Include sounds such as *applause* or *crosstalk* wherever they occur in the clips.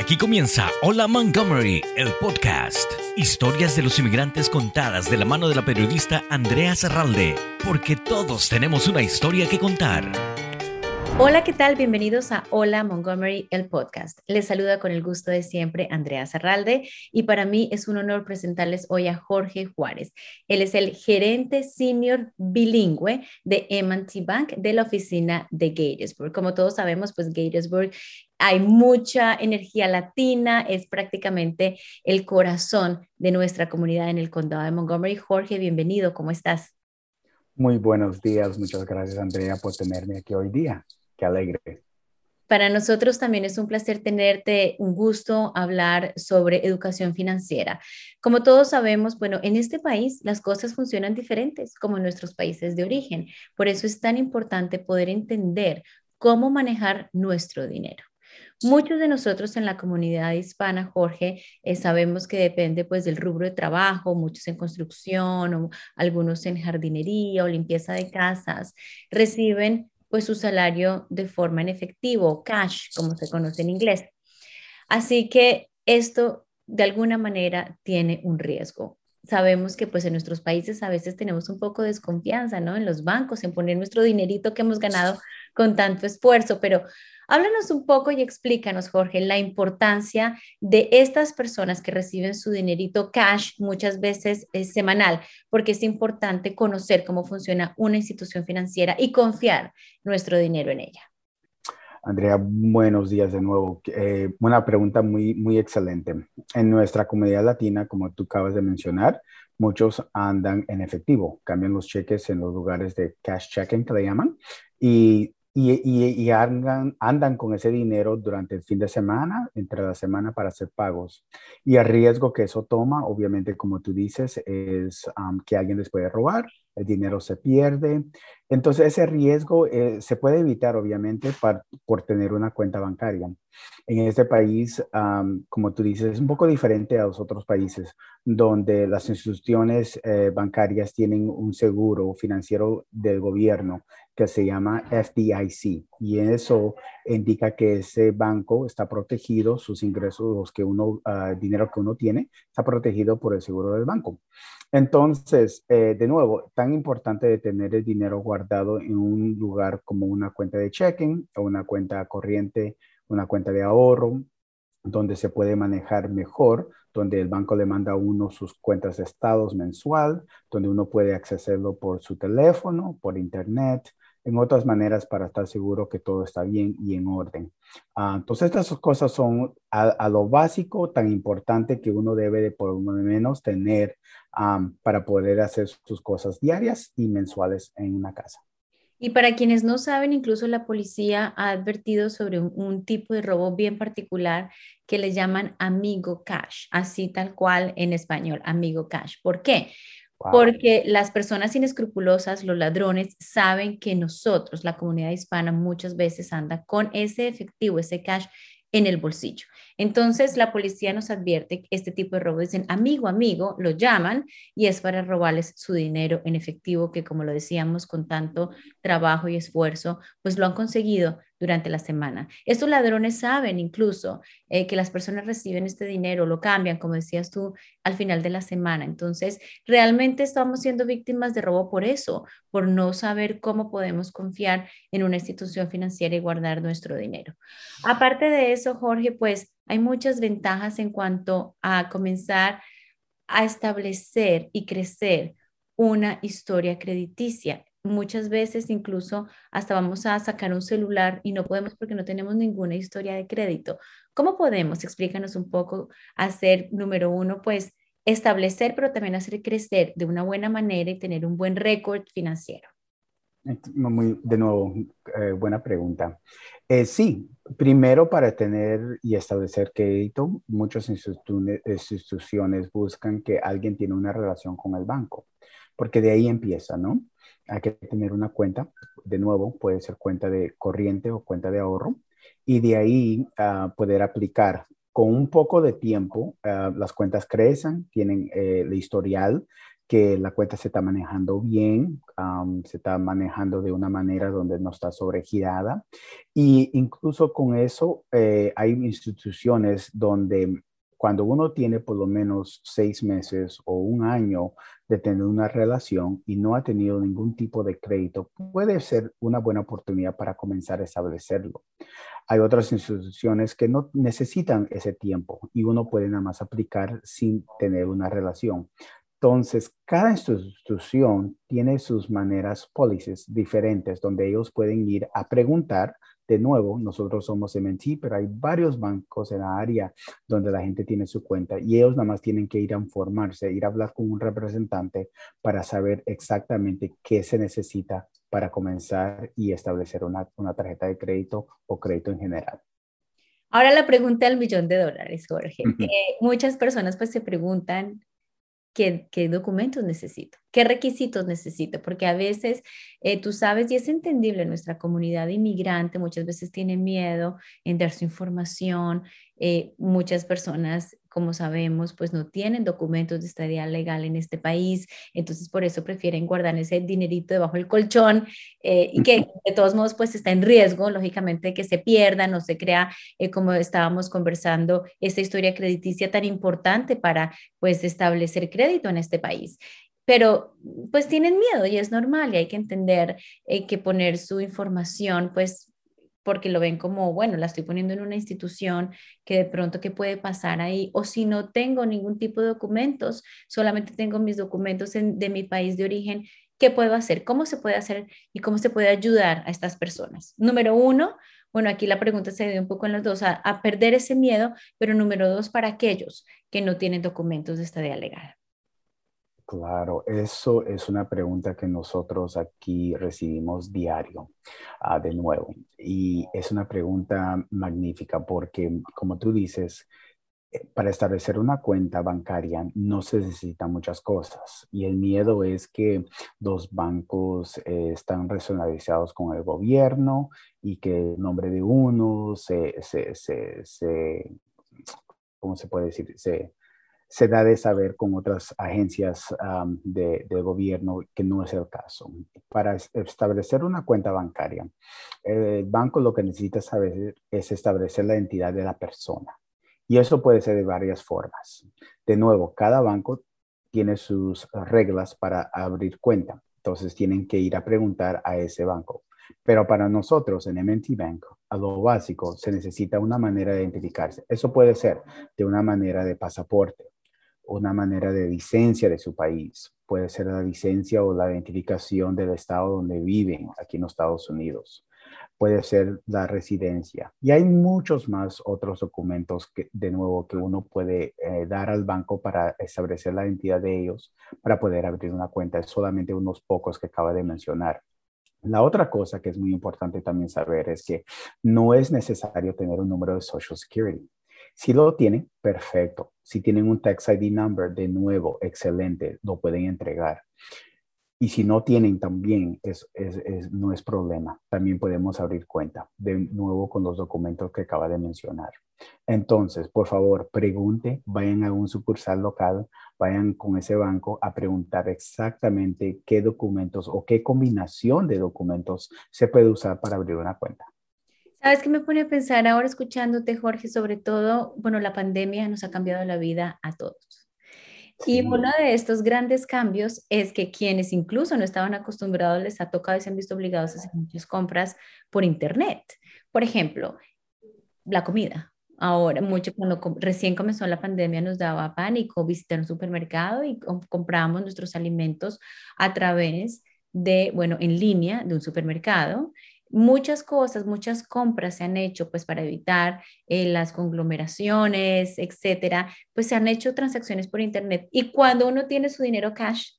Aquí comienza Hola Montgomery, el podcast. Historias de los inmigrantes contadas de la mano de la periodista Andrea Serralde, porque todos tenemos una historia que contar. Hola, ¿qué tal? Bienvenidos a Hola Montgomery, el podcast. Les saluda con el gusto de siempre Andrea Zarralde y para mí es un honor presentarles hoy a Jorge Juárez. Él es el gerente senior bilingüe de M&T Bank de la oficina de Gatesburg. Como todos sabemos, pues Gatesburg hay mucha energía latina, es prácticamente el corazón de nuestra comunidad en el condado de Montgomery. Jorge, bienvenido, ¿cómo estás? Muy buenos días, muchas gracias Andrea por tenerme aquí hoy día. Alegre. Para nosotros también es un placer tenerte, un gusto hablar sobre educación financiera. Como todos sabemos, bueno, en este país las cosas funcionan diferentes como en nuestros países de origen. Por eso es tan importante poder entender cómo manejar nuestro dinero. Muchos de nosotros en la comunidad hispana, Jorge, eh, sabemos que depende pues del rubro de trabajo, muchos en construcción, o algunos en jardinería o limpieza de casas, reciben pues su salario de forma en efectivo, cash, como se conoce en inglés. Así que esto de alguna manera tiene un riesgo. Sabemos que pues en nuestros países a veces tenemos un poco de desconfianza, ¿no? En los bancos, en poner nuestro dinerito que hemos ganado con tanto esfuerzo, pero Háblanos un poco y explícanos, Jorge, la importancia de estas personas que reciben su dinerito cash muchas veces es semanal, porque es importante conocer cómo funciona una institución financiera y confiar nuestro dinero en ella. Andrea, buenos días de nuevo. Eh, una pregunta muy, muy excelente. En nuestra comunidad latina, como tú acabas de mencionar, muchos andan en efectivo, cambian los cheques en los lugares de cash checking que le llaman, y y, andan, andan, con ese dinero durante el fin de semana, entre la semana para hacer pagos. Y el riesgo que eso toma, obviamente, como tú dices, es que alguien les puede robar, el dinero se pierde. Entonces, ese riesgo eh, se puede evitar, obviamente, por tener una cuenta bancaria. En este país, como tú dices, es un poco diferente a los otros países, donde las instituciones eh, bancarias tienen un seguro financiero del gobierno que se llama FDIC y eso indica que ese banco está protegido, sus ingresos, los que uno, uh, dinero que uno tiene, está protegido por el seguro del banco. Entonces, eh, de nuevo, tan importante de tener el dinero guardado en un lugar como una cuenta de checking o una cuenta corriente, una cuenta de ahorro, donde se puede manejar mejor, donde el banco le manda a uno sus cuentas de estados mensual, donde uno puede accederlo por su teléfono, por internet, en otras maneras para estar seguro que todo está bien y en orden. Ah, entonces, estas cosas son a, lo básico tan importante que uno debe de por lo menos tener para poder hacer sus cosas diarias y mensuales en una casa. Y para quienes no saben, incluso la policía ha advertido sobre un, tipo de robo bien particular que le llaman amigo cash, así tal cual en español, amigo cash. ¿Por qué? Porque las personas inescrupulosas, los ladrones, saben que nosotros, la comunidad hispana, muchas veces anda con ese efectivo, ese cash en el bolsillo. Entonces la policía nos advierte este tipo de robo dicen amigo, amigo, lo llaman y es para robarles su dinero en efectivo que como lo decíamos con tanto trabajo y esfuerzo, pues lo han conseguido durante la semana. Estos ladrones saben incluso eh, que las personas reciben este dinero, lo cambian, como decías tú, al final de la semana. Entonces, realmente estamos siendo víctimas de robo por eso, por no saber cómo podemos confiar en una institución financiera y guardar nuestro dinero. Aparte de eso, Jorge, pues hay muchas ventajas en cuanto a comenzar a establecer y crecer una historia crediticia muchas veces incluso hasta vamos a sacar un celular y no podemos porque no tenemos ninguna historia de crédito. ¿Cómo podemos, explícanos un poco, hacer, número uno, pues establecer, pero también hacer crecer de una buena manera y tener un buen récord financiero? Muy, de nuevo, eh, buena pregunta. Eh, sí, primero para tener y establecer crédito, muchas instituciones buscan que alguien tiene una relación con el banco, porque de ahí empieza, ¿no? Hay que tener una cuenta, de nuevo, puede ser cuenta de corriente o cuenta de ahorro, y de ahí uh, poder aplicar con un poco de tiempo, uh, las cuentas crecen, tienen eh, el historial que la cuenta se está manejando bien, se está manejando de una manera donde no está sobregirada. Y incluso con eso eh, hay instituciones donde cuando uno tiene por lo menos seis meses o un año de tener una relación y no ha tenido ningún tipo de crédito, puede ser una buena oportunidad para comenzar a establecerlo. Hay otras instituciones que no necesitan ese tiempo y uno puede nada más aplicar sin tener una relación. Entonces, cada institución tiene sus maneras, policies diferentes, donde ellos pueden ir a preguntar de nuevo, nosotros somos MNT, pero hay varios bancos en la área donde la gente tiene su cuenta y ellos nada más tienen que ir a informarse, ir a hablar con un representante para saber exactamente qué se necesita para comenzar y establecer una, tarjeta de crédito o crédito en general. Ahora la pregunta del millón de dólares, Jorge. Eh, muchas personas pues se preguntan, ¿Qué, ¿qué, documentos necesito? ¿Qué requisitos necesito? Porque a veces eh, tú sabes, y es entendible, nuestra comunidad inmigrante muchas veces tiene miedo en dar su información. Eh, muchas personas como sabemos, pues no tienen documentos de estadía legal en este país, entonces por eso prefieren guardar ese dinerito debajo del colchón eh, y que de todos modos pues está en riesgo, lógicamente, que se pierda, no se crea, eh, como estábamos conversando, esta historia crediticia tan importante para pues establecer crédito en este país. Pero pues tienen miedo y es normal y hay que entender eh, que poner su información pues porque lo ven como, bueno, la estoy poniendo en una institución que de pronto qué puede pasar ahí, o si no tengo ningún tipo de documentos, solamente tengo mis documentos de mi país de origen, ¿qué puedo hacer? ¿Cómo se puede hacer y cómo se puede ayudar a estas personas? Número uno, bueno, aquí la pregunta se dio un poco en los dos, a, perder ese miedo, pero número dos, para aquellos que no tienen documentos de estadía legal. Claro, eso es una pregunta que nosotros aquí recibimos diario, ah, de nuevo. Y es una pregunta magnífica porque, como tú dices, eh, para establecer una cuenta bancaria no se necesitan muchas cosas. Y el miedo es que los bancos eh, están regionalizados con el gobierno y que el nombre de uno se, se, se, se ¿cómo se puede decir? Se, se da de saber con otras agencias de, gobierno que no es el caso. Para establecer una cuenta bancaria, el banco lo que necesita saber es establecer la identidad de la persona. Y eso puede ser de varias formas. De nuevo, cada banco tiene sus reglas para abrir cuenta. Entonces tienen que ir a preguntar a ese banco. Pero para nosotros en MNT Bank, a lo básico, se necesita una manera de identificarse. Eso puede ser de una manera de pasaporte, una manera de licencia de su país. Puede ser la licencia o la identificación del estado donde viven aquí en los Estados Unidos. Puede ser la residencia. Y hay muchos más otros documentos que, de nuevo, que uno puede eh, dar al banco para establecer la identidad de ellos para poder abrir una cuenta. Es solamente unos pocos que acaba de mencionar. La otra cosa que es muy importante también saber es que no es necesario tener un número de Social Security. Si lo tienen, perfecto. Si tienen un tax ID number, de nuevo, excelente, lo pueden entregar. Y si no tienen también, es, no es problema. También podemos abrir cuenta, de nuevo con los documentos que acaba de mencionar. Entonces, por favor, pregunte, vayan a un sucursal local, vayan con ese banco a preguntar exactamente qué documentos o qué combinación de documentos se puede usar para abrir una cuenta. ¿Sabes qué me pone a pensar ahora escuchándote, Jorge? Sobre todo, bueno, la pandemia nos ha cambiado la vida a todos. Y uno de estos grandes cambios es que quienes incluso no estaban acostumbrados les ha tocado y se han visto obligados a hacer muchas compras por Internet. Por ejemplo, la comida. Ahora, mucho cuando recién comenzó la pandemia nos daba pánico visitar un supermercado y comprábamos nuestros alimentos a través de, bueno, en línea de un supermercado muchas cosas, muchas compras se han hecho pues para evitar eh, las conglomeraciones, etcétera, pues se han hecho transacciones por internet. Y cuando uno tiene su dinero cash,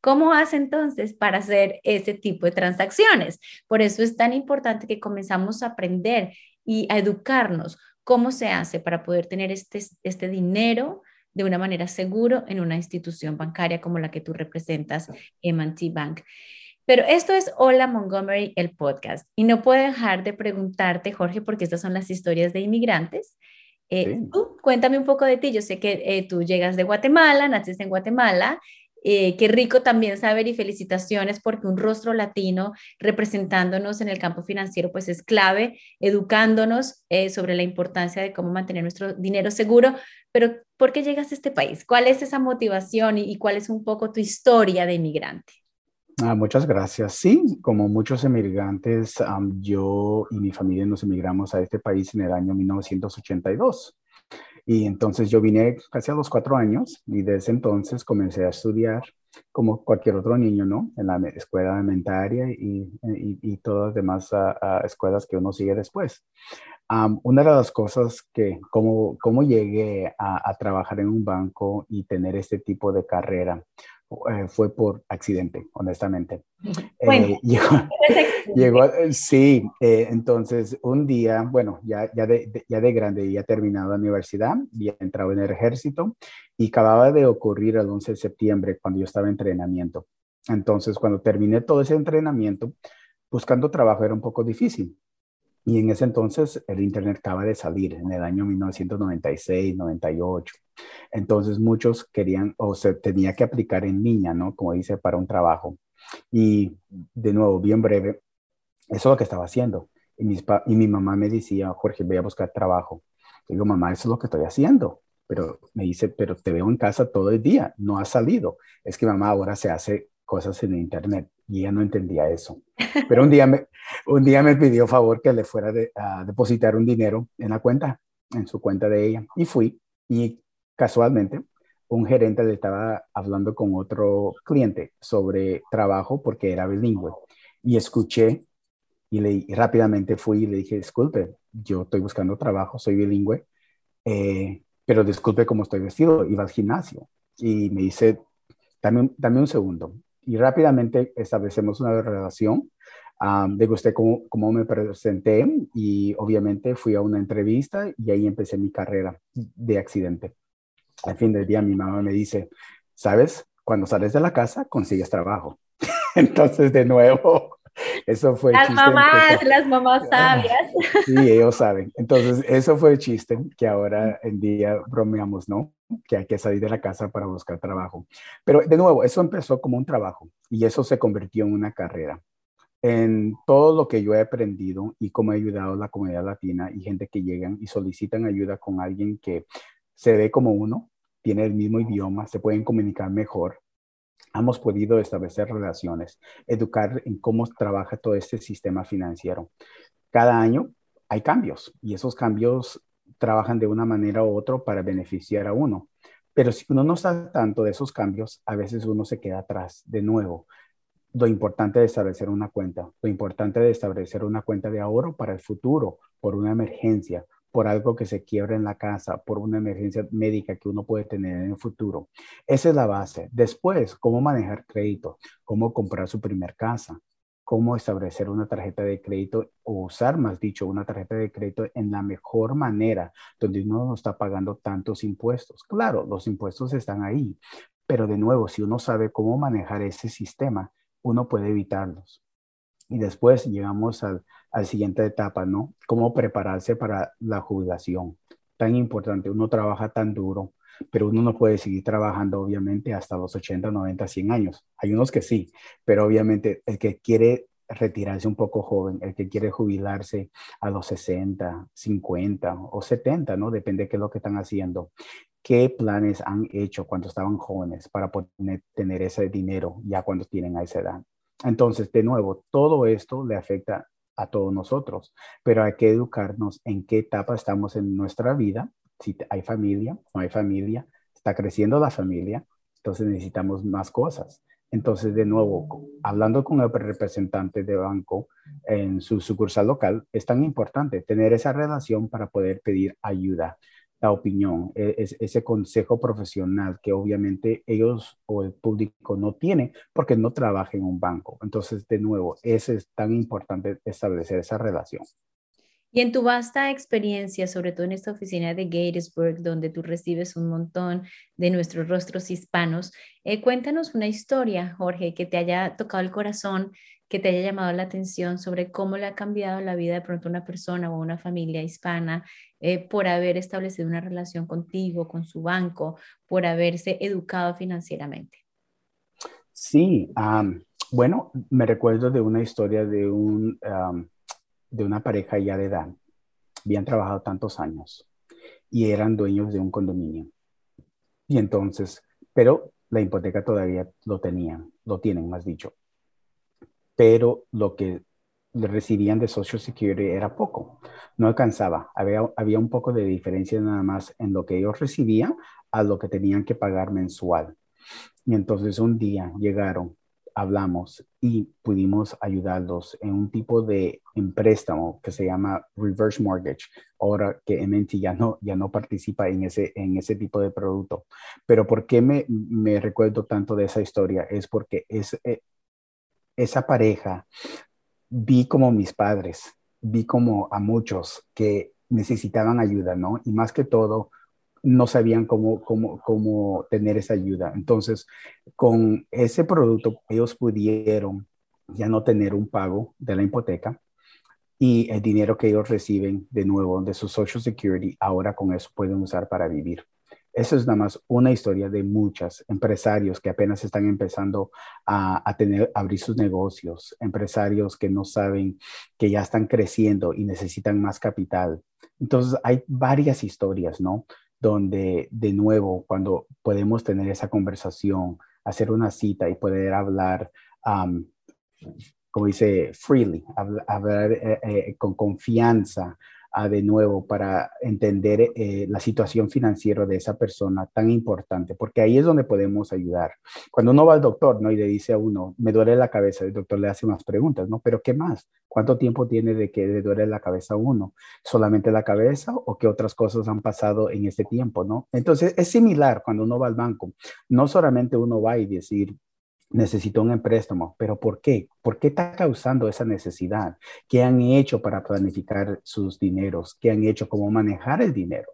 ¿cómo hace entonces para hacer ese tipo de transacciones? Por eso es tan importante que comenzamos a aprender y a educarnos cómo se hace para poder tener este, este dinero de una manera seguro en una institución bancaria como la que tú representas, M&T Bank. Pero esto es Hola Montgomery, el podcast. Y no puedo dejar de preguntarte, Jorge, porque estas son las historias de inmigrantes. Eh, cuéntame un poco de ti. Yo sé que eh, tú llegas de Guatemala, naciste en Guatemala Eh, qué rico también saber y felicitaciones porque un rostro latino representándonos en el campo financiero pues es clave, educándonos eh, sobre la importancia de cómo mantener nuestro dinero seguro. Pero ¿por qué llegas a este país? ¿Cuál es esa motivación y, cuál es un poco tu historia de inmigrante? Ah, muchas gracias. Sí, como muchos emigrantes, yo y mi familia nos emigramos a este país en el año 1982. Y entonces yo vine casi a los cuatro años y desde entonces comencé a estudiar como cualquier otro niño, ¿no? En la escuela elementaria y, y, todas las demás escuelas que uno sigue después. una de las cosas que, cómo llegué a, trabajar en un banco y tener este tipo de carrera, eh, fue por accidente, honestamente. Eh, *laughs* *laughs* llegó, eh, sí, entonces un día, bueno, ya, ya, de, ya de grande, ya terminado la universidad, había entrado en el ejército y acababa de ocurrir el 11 de septiembre cuando yo estaba en entrenamiento. Entonces, cuando terminé todo ese entrenamiento, buscando trabajo era un poco difícil. Y en ese entonces el Internet acaba de salir, en el año 1996, 98. Entonces muchos querían o se tenía que aplicar en línea, ¿no? Como dice, para un trabajo. Y de nuevo, bien breve, eso es lo que estaba haciendo. Y, y mi mamá me decía, Jorge, voy a buscar trabajo. digo, mamá, eso es lo que estoy haciendo. Pero me dice, pero te veo en casa todo el día, no has salido. Es que mamá ahora se hace cosas en internet y ella no entendía eso. Pero un día me, *laughs* un día me pidió favor que le fuera a depositar un dinero en la cuenta, en su cuenta de ella. Y fui y casualmente un gerente le estaba hablando con otro cliente sobre trabajo porque era bilingüe. Y escuché y, le, rápidamente fui y le dije, disculpe, yo estoy buscando trabajo, soy bilingüe, eh, pero disculpe cómo estoy vestido, iba al gimnasio. Y me dice, dame, dame un segundo y rápidamente establecemos una relación. Um, le gusté cómo, cómo, me presenté y obviamente fui a una entrevista y ahí empecé mi carrera de accidente. Al fin del día mi mamá me dice, sabes, cuando sales de la casa consigues trabajo. *laughs* Entonces de nuevo *laughs* eso fue las mamás, las mamás sabias. Sí, ellos saben. *laughs* Entonces, eso fue el chiste que ahora en día bromeamos, ¿no? Que hay que salir de la casa para buscar trabajo. Pero de nuevo, eso empezó como un trabajo y eso se convirtió en una carrera. En todo lo que yo he aprendido y cómo he ayudado a la comunidad latina y gente que llegan y solicitan ayuda con alguien que se ve como uno, tiene el mismo idioma, se pueden comunicar mejor, hemos podido establecer relaciones, educar en cómo trabaja todo este sistema financiero. Cada año hay cambios y esos cambios trabajan de una manera u otra para beneficiar a uno. Pero si uno no sabe tanto de esos cambios, a veces uno se queda atrás de nuevo. Lo importante de establecer una cuenta, lo importante de establecer una cuenta de ahorro para el futuro, por una emergencia, por algo que se quiebra en la casa, por una emergencia médica que uno puede tener en el futuro. Esa es la base. Después, cómo manejar crédito, cómo comprar su primer casa, cómo establecer una tarjeta de crédito o usar, más dicho, una tarjeta de crédito en la mejor manera, donde uno no está pagando tantos impuestos. Claro, los impuestos están ahí, pero de nuevo, si uno sabe cómo manejar ese sistema, uno puede evitarlos. Y después llegamos al, a siguiente etapa, ¿no? Cómo prepararse para la jubilación. Tan importante, uno trabaja tan duro, pero uno no puede seguir trabajando obviamente hasta los 80, 90, 100 años. Hay unos que sí, pero obviamente el que quiere retirarse un poco joven, el que quiere jubilarse a los 60, 50 o 70, ¿no? Depende de qué es lo que están haciendo. ¿Qué planes han hecho cuando estaban jóvenes para poder tener ese dinero ya cuando tienen a esa edad? Entonces, de nuevo, todo esto le afecta a todos nosotros, pero hay que educarnos en qué etapa estamos en nuestra vida, si hay familia, no hay familia, está creciendo la familia, entonces necesitamos más cosas. Entonces, de nuevo, hablando con el representante de banco en su sucursal local, es tan importante tener esa relación para poder pedir ayuda la opinión, e, es, ese consejo profesional que obviamente ellos o el público no tiene porque no trabaja en un banco. Entonces, de nuevo, es tan importante establecer esa relación. Y en tu vasta experiencia, sobre todo en esta oficina de Gatesburg, donde tú recibes un montón de nuestros rostros hispanos, eh, cuéntanos una historia, Jorge, que te haya tocado el corazón que te haya llamado la atención sobre cómo le ha cambiado la vida de pronto a una persona o una familia hispana eh, por haber establecido una relación contigo, con su banco, por haberse educado financieramente? Sí, bueno, me recuerdo de una historia de, un, de una pareja ya de edad. Habían trabajado tantos años y eran dueños de un condominio. Y entonces, pero la hipoteca todavía lo tenían, lo tienen, más dicho. Pero lo que recibían de Social Security era poco, no alcanzaba. Había, había un poco de diferencia nada más en lo que ellos recibían a lo que tenían que pagar mensual. Y entonces un día llegaron, hablamos y pudimos ayudarlos en un tipo de préstamo que se llama reverse mortgage. Ahora que MNT ya no, ya no participa en ese, en ese tipo de producto. Pero ¿por qué me, me recuerdo tanto de esa historia? Es porque es, eh, esa pareja vi como mis padres, vi como a muchos que necesitaban ayuda, ¿no? Y más que todo, no sabían cómo, cómo, cómo tener esa ayuda. Entonces, con ese producto, ellos pudieron ya no tener un pago de la hipoteca y el dinero que ellos reciben de nuevo de su Social Security, ahora con eso pueden usar para vivir. Eso es nada más una historia de muchos empresarios que apenas están empezando a, a, tener, abrir sus negocios, empresarios que no saben que ya están creciendo y necesitan más capital. Entonces, hay varias historias, ¿no? donde de nuevo, cuando podemos tener esa conversación, hacer una cita y poder hablar, como dice, freely, hablar, eh, eh, con confianza, de nuevo para entender eh, la situación financiera de esa persona tan importante, porque ahí es donde podemos ayudar. Cuando uno va al doctor, ¿no? Y le dice a uno, me duele la cabeza, el doctor le hace más preguntas, ¿no? Pero ¿qué más? ¿Cuánto tiempo tiene de que le duele la cabeza a uno? ¿Solamente la cabeza o qué otras cosas han pasado en este tiempo, ¿no? Entonces es similar cuando uno va al banco. No solamente uno va y decir, necesito un préstamo, pero ¿por qué? ¿Por qué está causando esa necesidad? ¿Qué han hecho para planificar sus dineros? ¿Qué han hecho? ¿Cómo manejar el dinero?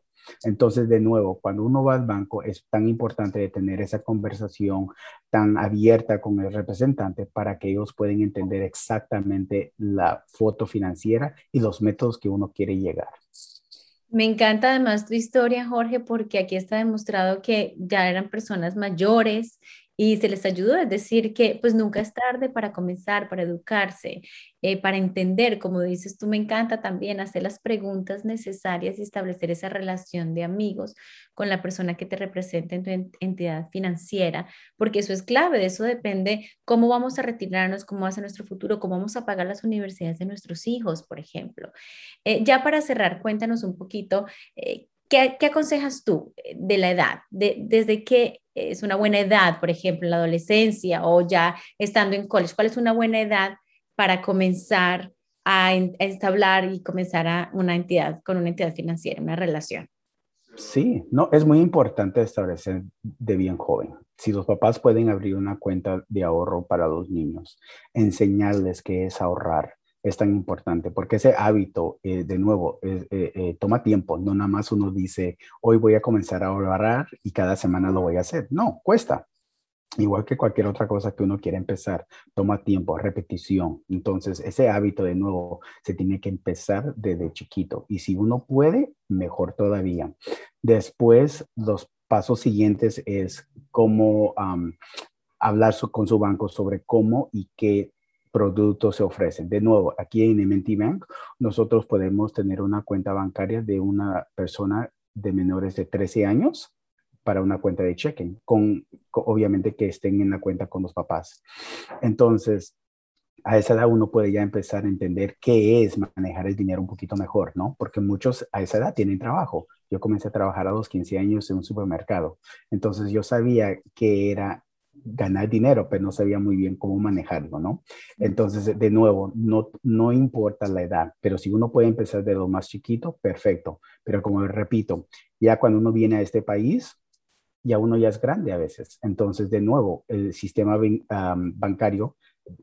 Entonces, de nuevo, cuando uno va al banco, es tan importante tener esa conversación tan abierta con el representante para que ellos puedan entender exactamente la foto financiera y los métodos que uno quiere llegar. Me encanta además tu historia, Jorge, porque aquí está demostrado que ya eran personas mayores y se les ayudó, es decir, que pues nunca es tarde para comenzar, para educarse, eh, para entender, como dices tú, me encanta también hacer las preguntas necesarias y establecer esa relación de amigos con la persona que te representa en tu entidad financiera, porque eso es clave, de eso depende cómo vamos a retirarnos, cómo va a ser nuestro futuro, cómo vamos a pagar las universidades de nuestros hijos, por ejemplo. Eh, ya para cerrar, cuéntanos un poquito. Eh, ¿Qué, aconsejas tú de la edad? De, ¿Desde qué es una buena edad, por ejemplo, en la adolescencia o ya estando en college? ¿Cuál es una buena edad para comenzar a, establecer y comenzar a una entidad con una entidad financiera, una relación? Sí, no, es muy importante establecer de bien joven. Si los papás pueden abrir una cuenta de ahorro para los niños, enseñarles qué es ahorrar, es tan importante, porque ese hábito, eh, de nuevo, eh, eh, toma tiempo, no nada más uno dice, hoy voy a comenzar a ahorrar y cada semana lo voy a hacer. No, cuesta. Igual que cualquier otra cosa que uno quiera empezar, toma tiempo, repetición. Entonces, ese hábito de nuevo se tiene que empezar desde chiquito. Y si uno puede, mejor todavía. Después, los pasos siguientes es cómo hablar con su banco sobre cómo y qué productos se ofrecen. De nuevo, aquí en MNT Bank, nosotros podemos tener una cuenta bancaria de una persona de menores de 13 años para una cuenta de checking, con, obviamente que estén en la cuenta con los papás. Entonces, a esa edad uno puede ya empezar a entender qué es manejar el dinero un poquito mejor, ¿no? Porque muchos a esa edad tienen trabajo. Yo comencé a trabajar a los 15 años en un supermercado. Entonces yo sabía que era ganar dinero, pero no sabía muy bien cómo manejarlo, ¿no? Entonces, de nuevo, no, no importa la edad, pero si uno puede empezar de lo más chiquito, perfecto. Pero como repito, ya cuando uno viene a este país, ya uno ya es grande a veces. Entonces, de nuevo, el sistema bancario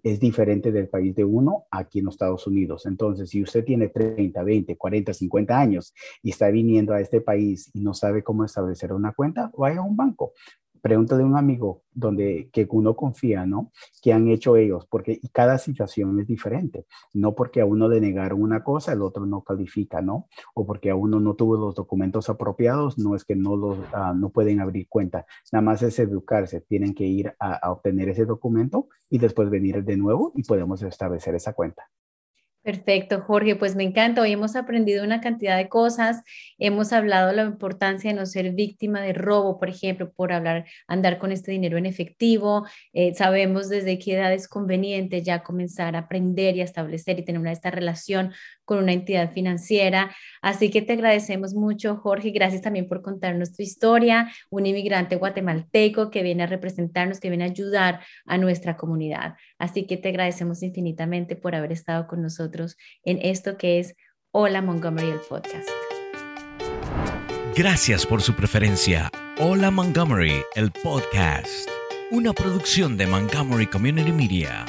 es diferente del país de uno aquí en los Estados Unidos. Entonces, si usted tiene 30, 20, 40, 50 años y está viniendo a este país y no sabe cómo establecer una cuenta, vaya a un banco Pregunta de un amigo donde que uno confía, ¿no? ¿Qué han hecho ellos? Porque cada situación es diferente. No porque a uno le negaron una cosa, el otro no califica, ¿no? O porque a uno no tuvo los documentos apropiados, no es que no los ah, no pueden abrir cuenta. Nada más es educarse. Tienen que ir a obtener ese documento y después venir de nuevo y podemos establecer esa cuenta. Perfecto, Jorge. Pues me encanta. Hoy hemos aprendido una cantidad de cosas. Hemos hablado de la importancia de no ser víctima de robo, por ejemplo, por hablar, andar con este dinero en efectivo. Eh, sabemos desde qué edad es conveniente ya comenzar a aprender y a establecer y tener una esta relación con una entidad financiera. Así que te agradecemos mucho, Jorge. Gracias también por contarnos tu historia. Un inmigrante guatemalteco que viene a representarnos, que viene a ayudar a nuestra comunidad. Así que te agradecemos infinitamente por haber estado con nosotros en esto que es Hola Montgomery, el podcast. Gracias por su preferencia. Hola Montgomery, el podcast. Una producción de Montgomery Community Media.